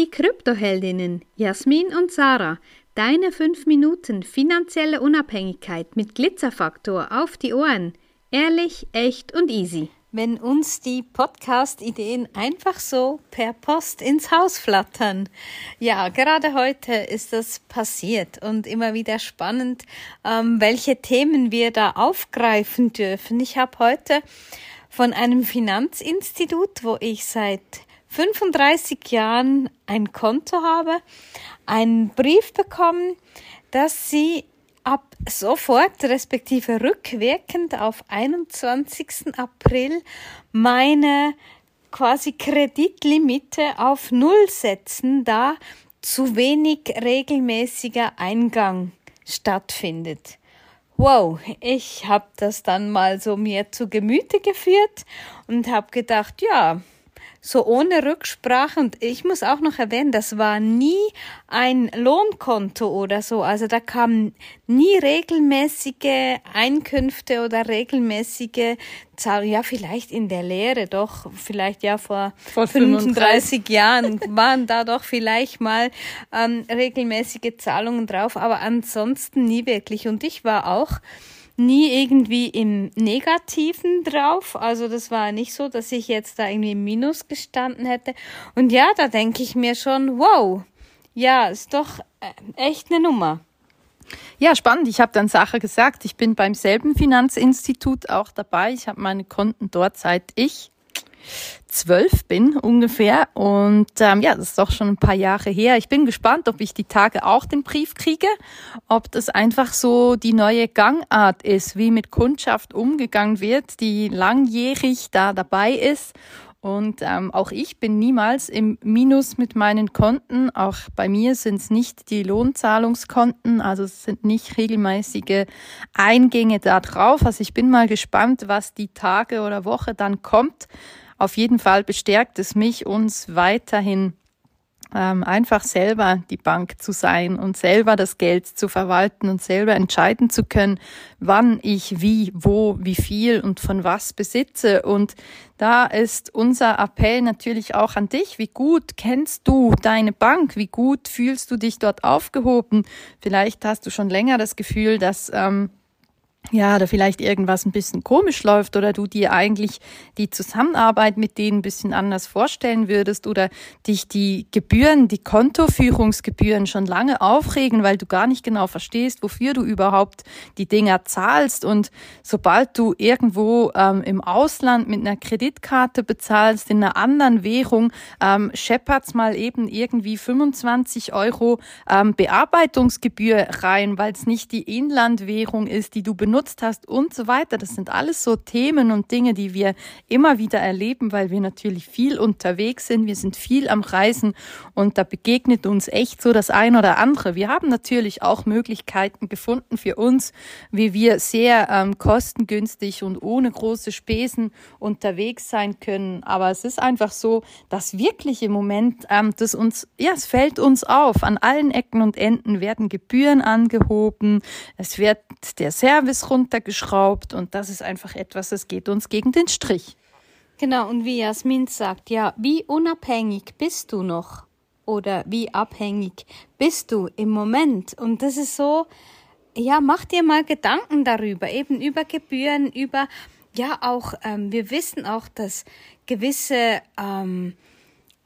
die Kryptoheldinnen Jasmin und Sarah. Deine 5 Minuten finanzielle Unabhängigkeit mit Glitzerfaktor auf die Ohren. Ehrlich, echt und easy. Wenn uns die Podcast-Ideen einfach so per Post ins Haus flattern. Ja, gerade heute ist das passiert und immer wieder spannend, ähm, welche Themen wir da aufgreifen dürfen. Ich habe heute von einem Finanzinstitut, wo ich seit 35 Jahren ein Konto habe, einen Brief bekommen, dass sie ab sofort, respektive rückwirkend auf 21. April meine quasi Kreditlimite auf Null setzen, da zu wenig regelmäßiger Eingang stattfindet. Wow, ich habe das dann mal so mir zu Gemüte geführt und habe gedacht, ja, so ohne Rücksprache. Und ich muss auch noch erwähnen, das war nie ein Lohnkonto oder so. Also da kamen nie regelmäßige Einkünfte oder regelmäßige Zahlungen. Ja, vielleicht in der Lehre doch, vielleicht ja vor, vor 35 Jahren waren da doch vielleicht mal ähm, regelmäßige Zahlungen drauf, aber ansonsten nie wirklich. Und ich war auch nie irgendwie im Negativen drauf. Also das war nicht so, dass ich jetzt da irgendwie im Minus gestanden hätte. Und ja, da denke ich mir schon, wow, ja, ist doch äh, echt eine Nummer. Ja, spannend. Ich habe dann Sache gesagt. Ich bin beim selben Finanzinstitut auch dabei. Ich habe meine Konten dort seit ich zwölf bin ungefähr. Und ähm, ja, das ist doch schon ein paar Jahre her. Ich bin gespannt, ob ich die Tage auch den Brief kriege, ob das einfach so die neue Gangart ist, wie mit Kundschaft umgegangen wird, die langjährig da dabei ist. Und ähm, auch ich bin niemals im Minus mit meinen Konten. Auch bei mir sind es nicht die Lohnzahlungskonten, also es sind nicht regelmäßige Eingänge da drauf. Also ich bin mal gespannt, was die Tage oder Woche dann kommt. Auf jeden Fall bestärkt es mich, uns weiterhin ähm, einfach selber die Bank zu sein und selber das Geld zu verwalten und selber entscheiden zu können, wann ich wie, wo, wie viel und von was besitze. Und da ist unser Appell natürlich auch an dich. Wie gut kennst du deine Bank? Wie gut fühlst du dich dort aufgehoben? Vielleicht hast du schon länger das Gefühl, dass ähm, ja, da vielleicht irgendwas ein bisschen komisch läuft oder du dir eigentlich die Zusammenarbeit mit denen ein bisschen anders vorstellen würdest oder dich die Gebühren, die Kontoführungsgebühren schon lange aufregen, weil du gar nicht genau verstehst, wofür du überhaupt die Dinger zahlst. Und sobald du irgendwo ähm, im Ausland mit einer Kreditkarte bezahlst, in einer anderen Währung, ähm, scheppert's mal eben irgendwie 25 Euro ähm, Bearbeitungsgebühr rein, weil es nicht die Inlandwährung ist, die du benutzt benutzt hast und so weiter. Das sind alles so Themen und Dinge, die wir immer wieder erleben, weil wir natürlich viel unterwegs sind. Wir sind viel am Reisen und da begegnet uns echt so das ein oder andere. Wir haben natürlich auch Möglichkeiten gefunden für uns, wie wir sehr ähm, kostengünstig und ohne große Spesen unterwegs sein können. Aber es ist einfach so, dass wirklich im Moment, ähm, das uns, ja, es fällt uns auf. An allen Ecken und Enden werden Gebühren angehoben. Es wird der Service alles runtergeschraubt und das ist einfach etwas, das geht uns gegen den Strich. Genau, und wie Jasmin sagt, ja, wie unabhängig bist du noch? Oder wie abhängig bist du im Moment? Und das ist so, ja, mach dir mal Gedanken darüber, eben über Gebühren, über, ja, auch, ähm, wir wissen auch, dass gewisse, ähm,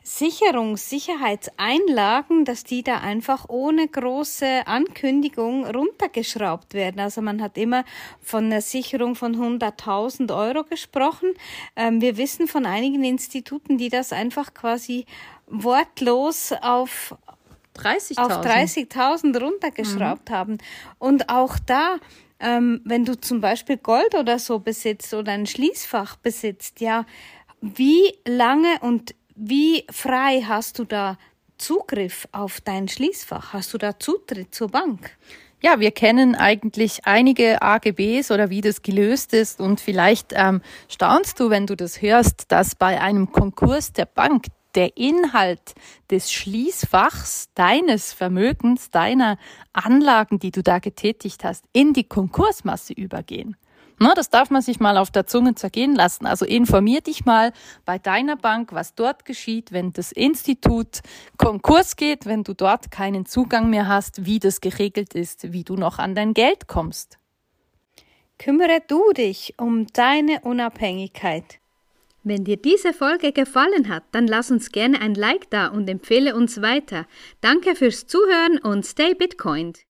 Sicherungs-, Sicherheitseinlagen, dass die da einfach ohne große Ankündigung runtergeschraubt werden. Also man hat immer von einer Sicherung von 100.000 Euro gesprochen. Ähm, wir wissen von einigen Instituten, die das einfach quasi wortlos auf 30.000 auf 30.000 runtergeschraubt mhm. haben. Und auch da, ähm, wenn du zum Beispiel Gold oder so besitzt oder ein Schließfach besitzt, ja, wie lange und wie frei hast du da Zugriff auf dein Schließfach? Hast du da Zutritt zur Bank? Ja, wir kennen eigentlich einige AGBs oder wie das gelöst ist und vielleicht ähm, staunst du, wenn du das hörst, dass bei einem Konkurs der Bank der Inhalt des Schließfachs deines Vermögens, deiner Anlagen, die du da getätigt hast, in die Konkursmasse übergehen. Na, das darf man sich mal auf der Zunge zergehen lassen. Also informier dich mal bei deiner Bank, was dort geschieht, wenn das Institut Konkurs geht, wenn du dort keinen Zugang mehr hast, wie das geregelt ist, wie du noch an dein Geld kommst. Kümmere du dich um deine Unabhängigkeit. Wenn dir diese Folge gefallen hat, dann lass uns gerne ein Like da und empfehle uns weiter. Danke fürs Zuhören und stay Bitcoined.